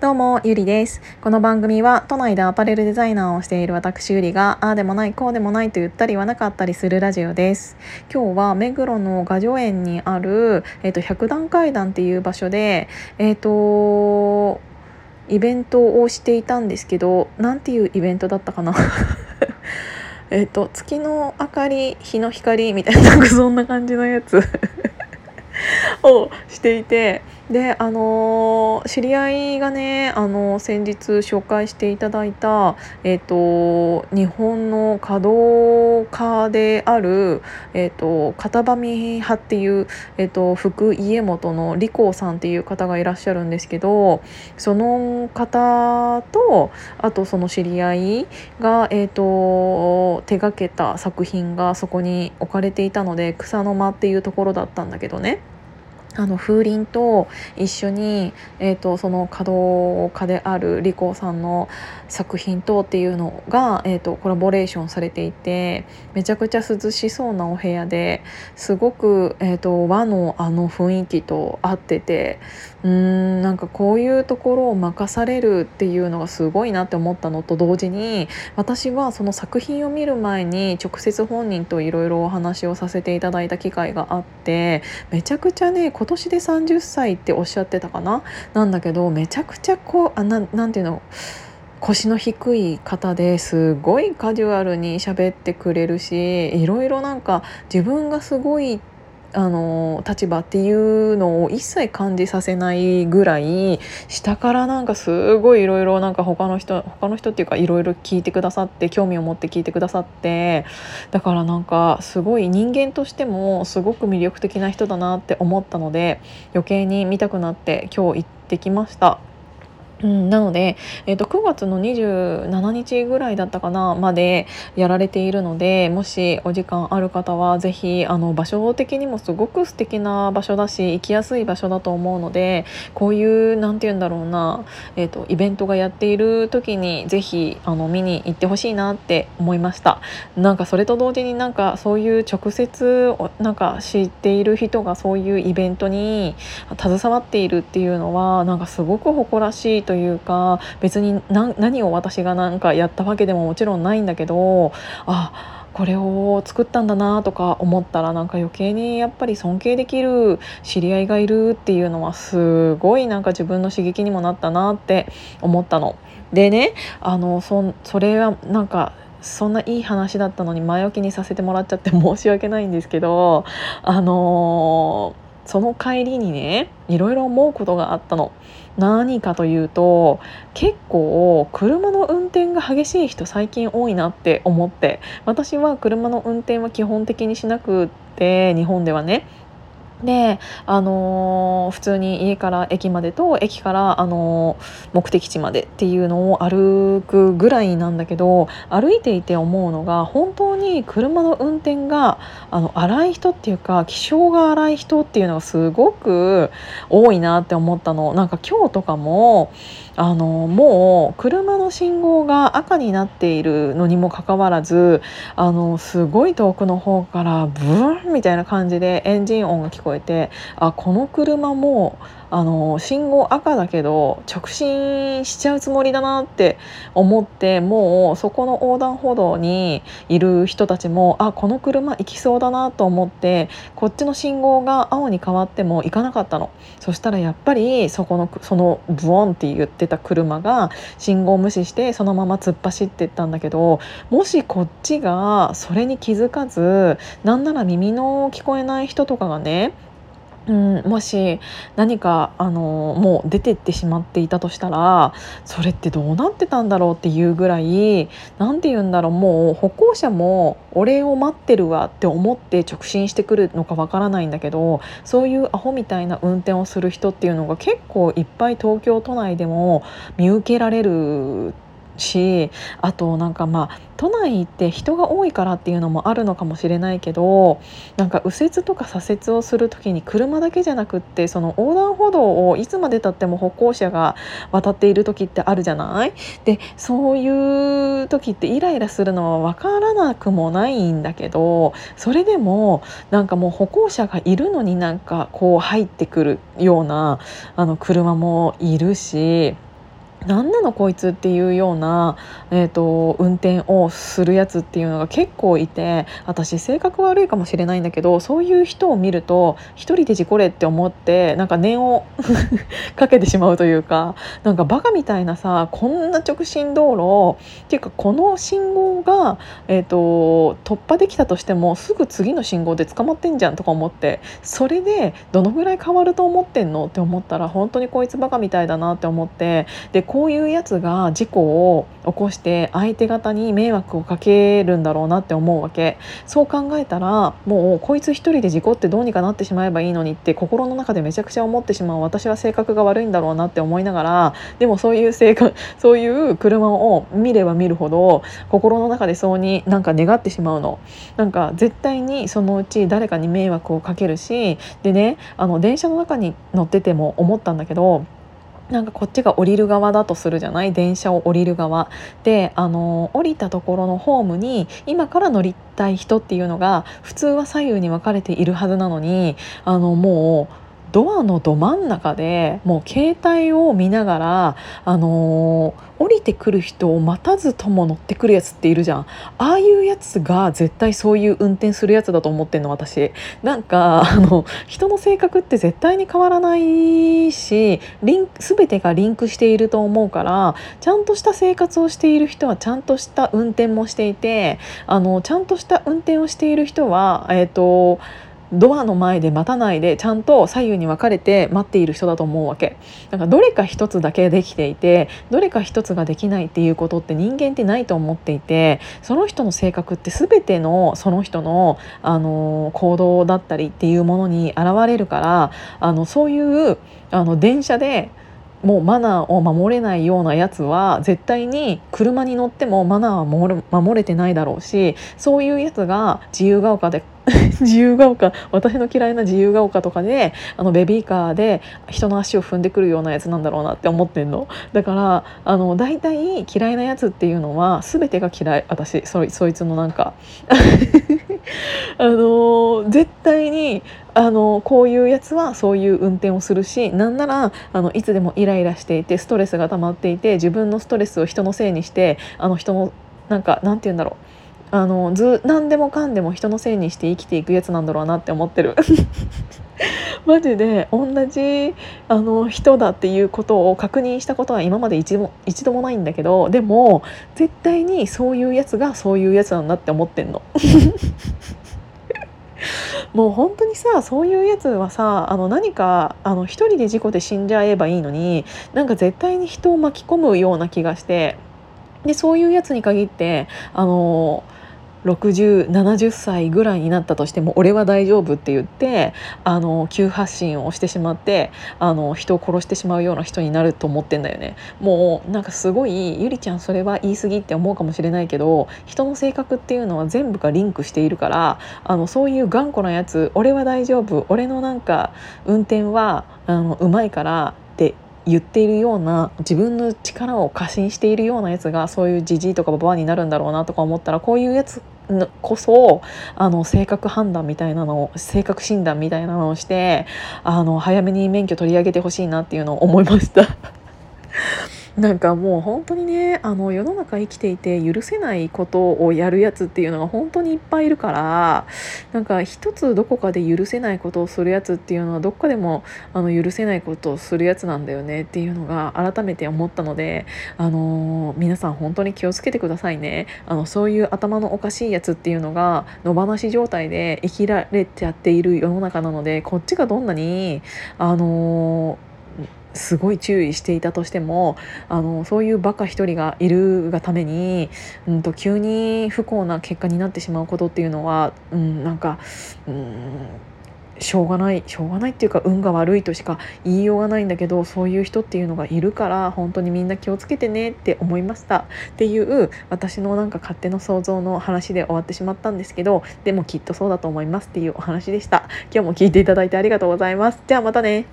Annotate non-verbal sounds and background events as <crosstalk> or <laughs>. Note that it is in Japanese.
どうも、ゆりです。この番組は都内でアパレルデザイナーをしている私ゆりが、ああでもない、こうでもないと言ったりはなかったりするラジオです。今日は目黒の雅叙園にある、えっ、ー、と、百段階段っていう場所で、えっ、ー、と、イベントをしていたんですけど、なんていうイベントだったかな？<laughs> えっと、月の明かり、日の光みたいな、なんかそんな感じのやつ <laughs> をしていて、であの知り合いがねあの先日紹介していただいた、えーと、日本の華道家である、えーと、片場見派っていう、えーと、福家元の利光さんっていう方がいらっしゃるんですけどその方とあとその知り合いが、えー、と手がけた作品がそこに置かれていたので草の間っていうところだったんだけどね。あの風鈴と一緒に、えーと、その稼働家であるリコさんの作品とっていうのが、えーと、コラボレーションされていてめちゃくちゃ涼しそうなお部屋ですごく、えーと、和のあの雰囲気と合っててうんなんかこういうところを任されるっていうのがすごいなって思ったのと同時に私はその作品を見る前に直接本人といろいろお話をさせていただいた機会があってめちゃくちゃね今年で30歳っておっしゃってたかな？なんだけどめちゃくちゃこうあななんていうの？腰の低い方ですごいカジュアルに喋ってくれるしいろいろなんか自分がすごいあの立場っていうのを一切感じさせないぐらい下からなんかすごいいろいろなんか他の人他の人っていうかいろいろ聞いてくださって興味を持って聞いてくださってだからなんかすごい人間としてもすごく魅力的な人だなって思ったので余計に見たくなって今日行ってきました。うん、なので、えーと、9月の27日ぐらいだったかなまでやられているのでもしお時間ある方は是非あの場所的にもすごく素敵な場所だし行きやすい場所だと思うのでこういう何て言うんだろうな、えーと、イベントがやっている時に是非あの見に行ってほしいなって思いました。なんかそれと同時になんかそういう直接なんか知っている人がそういうイベントに携わっているっていうのはなんかすごく誇らしいというか別に何を私がなんかやったわけでももちろんないんだけどあこれを作ったんだなとか思ったらなんか余計にやっぱり尊敬できる知り合いがいるっていうのはすごいなんか自分の刺激にもなったなって思ったの。でねあのそそれはなんかそんないい話だったのに前置きにさせてもらっちゃって申し訳ないんですけどあのーその帰りにねいろいろ思うことがあったの。何かというと結構車の運転が激しい人最近多いなって思って私は車の運転は基本的にしなくって日本ではねで、あのー、普通に家から駅までと駅から、あのー、目的地までっていうのを歩くぐらいなんだけど歩いていて思うのが本当に車の運転があの荒い人っていうか気性が荒い人っていうのがすごく多いなって思ったの。なんか今日とかもあのもう車の信号が赤になっているのにもかかわらずあのすごい遠くの方からブーンみたいな感じでエンジン音が聞こえてあこの車もあの信号赤だけど直進しちゃうつもりだなって思ってもうそこの横断歩道にいる人たちもあこの車行きそうだなと思ってこっちの信号が青に変わっても行かなかったの。そしたらやっぱりそこのそのブオンって言ってた車が信号無視してそのまま突っ走ってったんだけどもしこっちがそれに気づかずなんなら耳の聞こえない人とかがねうん、もし何かあのもう出てってしまっていたとしたらそれってどうなってたんだろうっていうぐらい何て言うんだろうもう歩行者も俺を待ってるわって思って直進してくるのかわからないんだけどそういうアホみたいな運転をする人っていうのが結構いっぱい東京都内でも見受けられるってしあとなんかまあ都内って人が多いからっていうのもあるのかもしれないけどなんか右折とか左折をする時に車だけじゃなくってその横断歩道をいつまでたっても歩行者が渡っている時ってあるじゃない？でそういう時ってイライラするのは分からなくもないんだけどそれでもなんかもう歩行者がいるのになんかこう入ってくるようなあの車もいるし。何なのこいつっていうような、えーと、運転をするやつっていうのが結構いて私性格悪いかもしれないんだけどそういう人を見ると一人で事故れって思ってなんか念を <laughs> かけてしまうというかなんかバカみたいなさこんな直進道路っていうかこの信号が、えーと突破できたとしてもすぐ次の信号で捕まってんじゃんとか思ってそれでどのぐらい変わると思ってんのって思ったら本当にこいつバカみたいだなって思ってでこういうやつが事故を起こして相手方に迷惑をかけるんだろうなって思うわけ。そう考えたらもうこいつ一人で事故ってどうにかなってしまえばいいのにって心の中でめちゃくちゃ思ってしまう私は性格が悪いんだろうなって思いながらでもそういう性格 <laughs> そういう車を見れば見るほど心の中でそうになんか願ってしまうの。なんか絶対にそのうち誰かに迷惑をかけるしでねあの電車の中に乗ってても思ったんだけどなんかこっちが降りる側だとするじゃない？電車を降りる側。であの降りたところのホームに今から乗りたい人っていうのが普通は左右に分かれているはずなのにあのもうドアのど真ん中でもう携帯を見ながら、あのー、降りてくる人を待たずとも乗ってくるやつっているじゃん。ああいうやつが絶対そういう運転するやつだと思ってんの私。なんかあの人の性格って絶対に変わらないしリン全てがリンクしていると思うからちゃんとした生活をしている人はちゃんとした運転もしていてあのちゃんとした運転をしている人はえっ、ー、とドアの前で待たないでちゃんと左右に分かれて待っている人だと思うわけ。なんかどれか一つだけできていてどれか一つができないっていうことって人間ってないと思っていてその人の性格って全てのその人の、あの行動だったりっていうものに現れるからあのそういうあの電車でもうマナーを守れないようなやつは絶対に車に乗ってもマナーは守守れてないだろうしそういうやつが自由が丘で <laughs> 自由が丘私の嫌いな自由が丘とかであのベビーカーで人の足を踏んでくるようなやつなんだろうなって思ってんの。だからあの大体嫌いなやつっていうのは全てが嫌い。私そそいつのなんか。<laughs> あの絶対にあのこういうやつはそういう運転をするしなんならあのいつでもイライラしていてストレスが溜まっていて自分のストレスを人のせいにしてあの人のなんかなんて言うんだろう。あのず何でもかんでも人のせいにして生きていくやつなんだろうなって思ってる <laughs> マジで同じあの人だっていうことを確認したことは今まで一度も一度もないんだけどでも絶対にそういうやつがそういうやつなんだって思ってんの。<laughs> もう本当にさそういうやつはさあの何かあの一人で事故で死んじゃえばいいのになんか絶対に人を巻き込むような気がしてでそういうやつに限ってあの6070歳ぐらいになったとしても俺は大丈夫って言ってあの急発進をしてしまってあの人を殺してしまうような人になると思ってんだよね。もうなんかすごいゆりちゃんそれは言い過ぎって思うかもしれないけど人の性格っていうのは全部がリンクしているからあのそういう頑固なやつ俺は大丈夫。俺のなんか運転はあのうまいからって言っているような自分の力を過信しているようなやつがそういうじじいとかババアになるんだろうなとか思ったらこういうやつこそあの性格判断みたいなのを性格診断みたいなのをしてあの早めに免許取り上げてほしいなっていうのを思いました。なんかもう本当にねあの世の中生きていて許せないことをやるやつっていうのが本当にいっぱいいるからなんか一つどこかで許せないことをするやつっていうのはどっかでもあの許せないことをするやつなんだよねっていうのが改めて思ったのであの皆さん本当に気をつけてくださいね。あのそういう頭のおかしいやつっていうのが野放し状態で生きられちゃっている世の中なのでこっちがどんなにあのすごい注意していたとしてもあのそういうバカ一人がいるがために、うんと、急に不幸な結果になってしまうことっていうのは、うん、なんか、うん、しょうがないしょうがないっていうか運が悪いとしか言いようがないんだけどそういう人っていうのがいるから本当にみんな気をつけてねって思いました。っていう私のなんか勝手の想像の話で終わってしまったんですけどでもきっとそうだと思いますっていうお話でした。今日も聞いていただいてありがとうございます。じゃあまたね。